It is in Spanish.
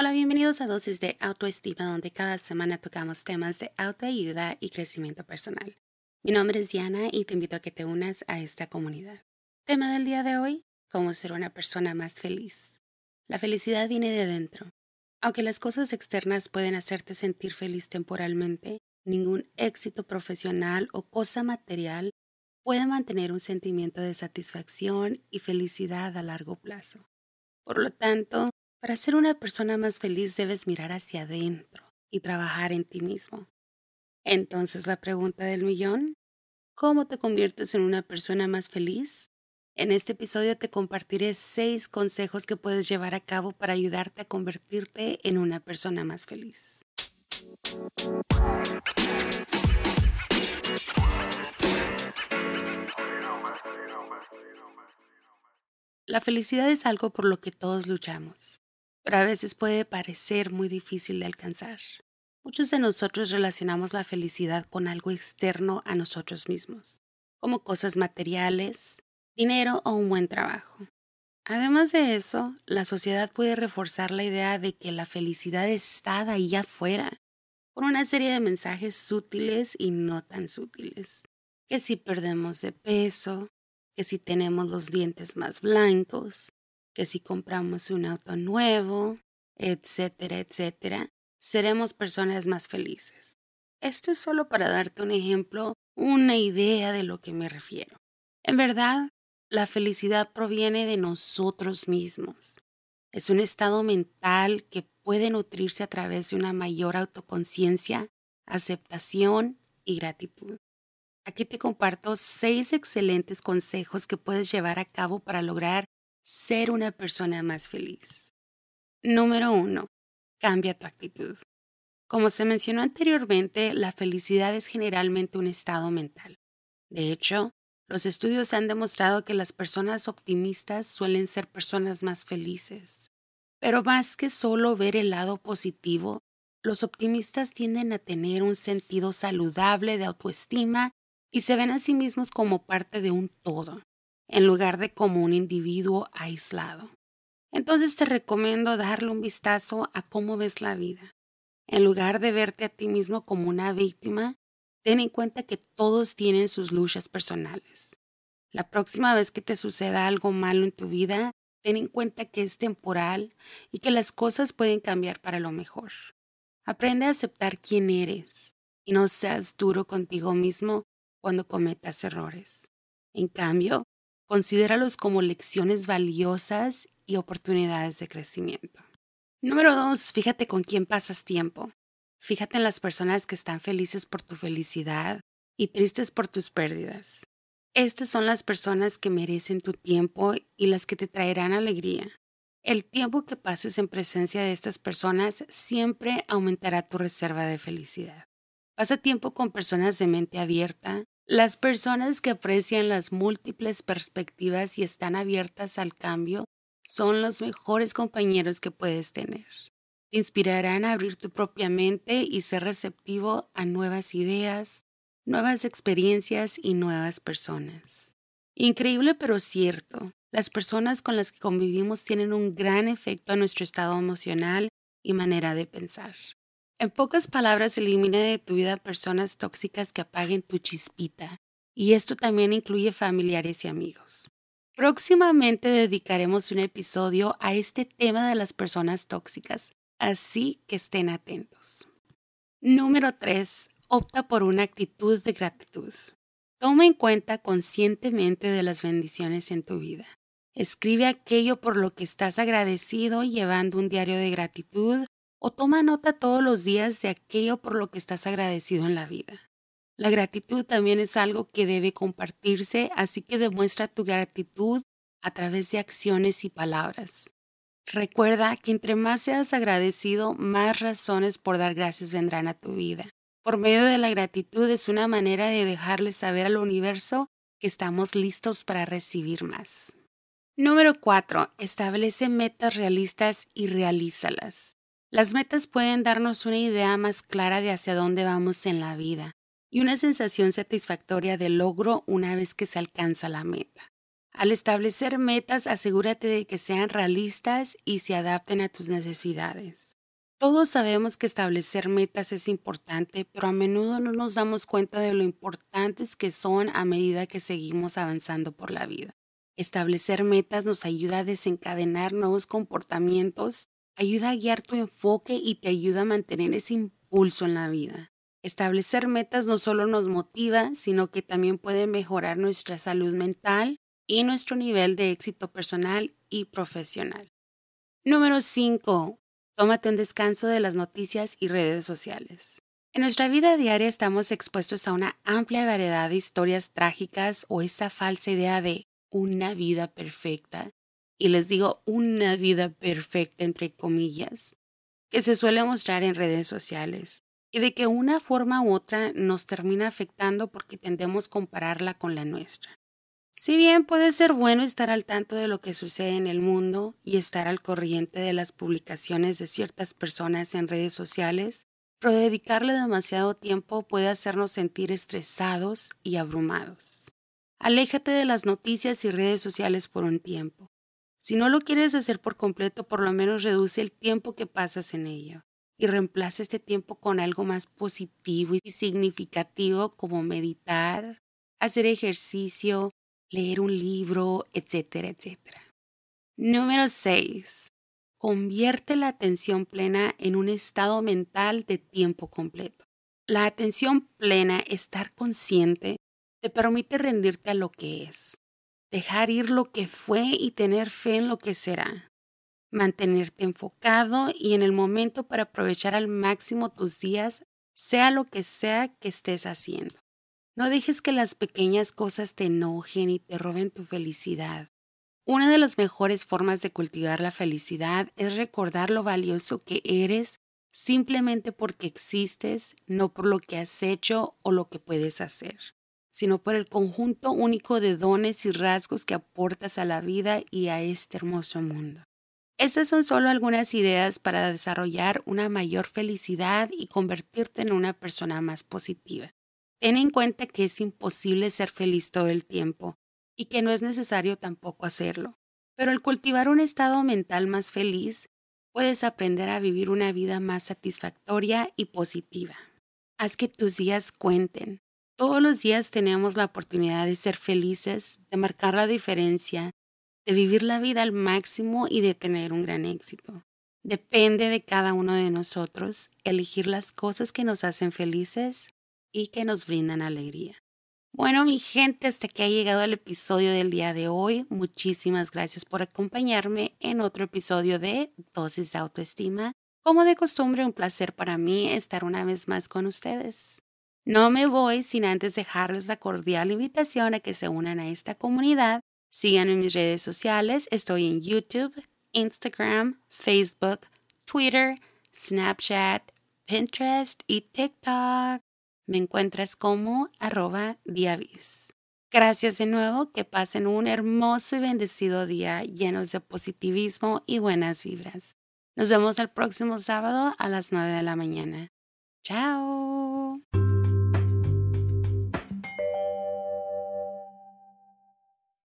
Hola, bienvenidos a Dosis de Autoestima, donde cada semana tocamos temas de autoayuda y crecimiento personal. Mi nombre es Diana y te invito a que te unas a esta comunidad. Tema del día de hoy, cómo ser una persona más feliz. La felicidad viene de dentro. Aunque las cosas externas pueden hacerte sentir feliz temporalmente, ningún éxito profesional o cosa material puede mantener un sentimiento de satisfacción y felicidad a largo plazo. Por lo tanto, para ser una persona más feliz debes mirar hacia adentro y trabajar en ti mismo. Entonces la pregunta del millón, ¿cómo te conviertes en una persona más feliz? En este episodio te compartiré seis consejos que puedes llevar a cabo para ayudarte a convertirte en una persona más feliz. La felicidad es algo por lo que todos luchamos pero a veces puede parecer muy difícil de alcanzar. Muchos de nosotros relacionamos la felicidad con algo externo a nosotros mismos, como cosas materiales, dinero o un buen trabajo. Además de eso, la sociedad puede reforzar la idea de que la felicidad está ahí afuera, con una serie de mensajes sutiles y no tan sutiles. Que si perdemos de peso, que si tenemos los dientes más blancos, que si compramos un auto nuevo, etcétera, etcétera, seremos personas más felices. Esto es solo para darte un ejemplo, una idea de lo que me refiero. En verdad, la felicidad proviene de nosotros mismos. Es un estado mental que puede nutrirse a través de una mayor autoconciencia, aceptación y gratitud. Aquí te comparto seis excelentes consejos que puedes llevar a cabo para lograr ser una persona más feliz. Número uno, cambia tu actitud. Como se mencionó anteriormente, la felicidad es generalmente un estado mental. De hecho, los estudios han demostrado que las personas optimistas suelen ser personas más felices. Pero más que solo ver el lado positivo, los optimistas tienden a tener un sentido saludable de autoestima y se ven a sí mismos como parte de un todo en lugar de como un individuo aislado. Entonces te recomiendo darle un vistazo a cómo ves la vida. En lugar de verte a ti mismo como una víctima, ten en cuenta que todos tienen sus luchas personales. La próxima vez que te suceda algo malo en tu vida, ten en cuenta que es temporal y que las cosas pueden cambiar para lo mejor. Aprende a aceptar quién eres y no seas duro contigo mismo cuando cometas errores. En cambio, Considéralos como lecciones valiosas y oportunidades de crecimiento. Número dos, fíjate con quién pasas tiempo. Fíjate en las personas que están felices por tu felicidad y tristes por tus pérdidas. Estas son las personas que merecen tu tiempo y las que te traerán alegría. El tiempo que pases en presencia de estas personas siempre aumentará tu reserva de felicidad. Pasa tiempo con personas de mente abierta, las personas que aprecian las múltiples perspectivas y están abiertas al cambio son los mejores compañeros que puedes tener. Te inspirarán a abrir tu propia mente y ser receptivo a nuevas ideas, nuevas experiencias y nuevas personas. Increíble pero cierto, las personas con las que convivimos tienen un gran efecto a nuestro estado emocional y manera de pensar. En pocas palabras, elimina de tu vida personas tóxicas que apaguen tu chispita. Y esto también incluye familiares y amigos. Próximamente dedicaremos un episodio a este tema de las personas tóxicas, así que estén atentos. Número 3. Opta por una actitud de gratitud. Toma en cuenta conscientemente de las bendiciones en tu vida. Escribe aquello por lo que estás agradecido llevando un diario de gratitud o toma nota todos los días de aquello por lo que estás agradecido en la vida. La gratitud también es algo que debe compartirse, así que demuestra tu gratitud a través de acciones y palabras. Recuerda que entre más seas agradecido, más razones por dar gracias vendrán a tu vida. Por medio de la gratitud es una manera de dejarle saber al universo que estamos listos para recibir más. Número 4. Establece metas realistas y realízalas. Las metas pueden darnos una idea más clara de hacia dónde vamos en la vida y una sensación satisfactoria de logro una vez que se alcanza la meta. Al establecer metas, asegúrate de que sean realistas y se adapten a tus necesidades. Todos sabemos que establecer metas es importante, pero a menudo no nos damos cuenta de lo importantes que son a medida que seguimos avanzando por la vida. Establecer metas nos ayuda a desencadenar nuevos comportamientos, ayuda a guiar tu enfoque y te ayuda a mantener ese impulso en la vida. Establecer metas no solo nos motiva, sino que también puede mejorar nuestra salud mental y nuestro nivel de éxito personal y profesional. Número 5. Tómate un descanso de las noticias y redes sociales. En nuestra vida diaria estamos expuestos a una amplia variedad de historias trágicas o esa falsa idea de una vida perfecta. Y les digo una vida perfecta entre comillas, que se suele mostrar en redes sociales y de que una forma u otra nos termina afectando porque tendemos a compararla con la nuestra. Si bien puede ser bueno estar al tanto de lo que sucede en el mundo y estar al corriente de las publicaciones de ciertas personas en redes sociales, pero dedicarle demasiado tiempo puede hacernos sentir estresados y abrumados. Aléjate de las noticias y redes sociales por un tiempo. Si no lo quieres hacer por completo, por lo menos reduce el tiempo que pasas en ello y reemplaza este tiempo con algo más positivo y significativo como meditar, hacer ejercicio, leer un libro, etcétera, etcétera. Número 6. Convierte la atención plena en un estado mental de tiempo completo. La atención plena, estar consciente, te permite rendirte a lo que es, dejar ir lo que fue y tener fe en lo que será, mantenerte enfocado y en el momento para aprovechar al máximo tus días, sea lo que sea que estés haciendo. No dejes que las pequeñas cosas te enojen y te roben tu felicidad. Una de las mejores formas de cultivar la felicidad es recordar lo valioso que eres simplemente porque existes, no por lo que has hecho o lo que puedes hacer, sino por el conjunto único de dones y rasgos que aportas a la vida y a este hermoso mundo. Estas son solo algunas ideas para desarrollar una mayor felicidad y convertirte en una persona más positiva. Ten en cuenta que es imposible ser feliz todo el tiempo y que no es necesario tampoco hacerlo. Pero al cultivar un estado mental más feliz, puedes aprender a vivir una vida más satisfactoria y positiva. Haz que tus días cuenten. Todos los días tenemos la oportunidad de ser felices, de marcar la diferencia, de vivir la vida al máximo y de tener un gran éxito. Depende de cada uno de nosotros elegir las cosas que nos hacen felices y que nos brindan alegría. Bueno, mi gente, hasta que ha llegado el episodio del día de hoy. Muchísimas gracias por acompañarme en otro episodio de Dosis de Autoestima. Como de costumbre, un placer para mí estar una vez más con ustedes. No me voy sin antes dejarles la cordial invitación a que se unan a esta comunidad. Sigan en mis redes sociales. Estoy en YouTube, Instagram, Facebook, Twitter, Snapchat, Pinterest y TikTok. Me encuentras como arroba diavis. Gracias de nuevo, que pasen un hermoso y bendecido día llenos de positivismo y buenas vibras. Nos vemos el próximo sábado a las 9 de la mañana. Chao.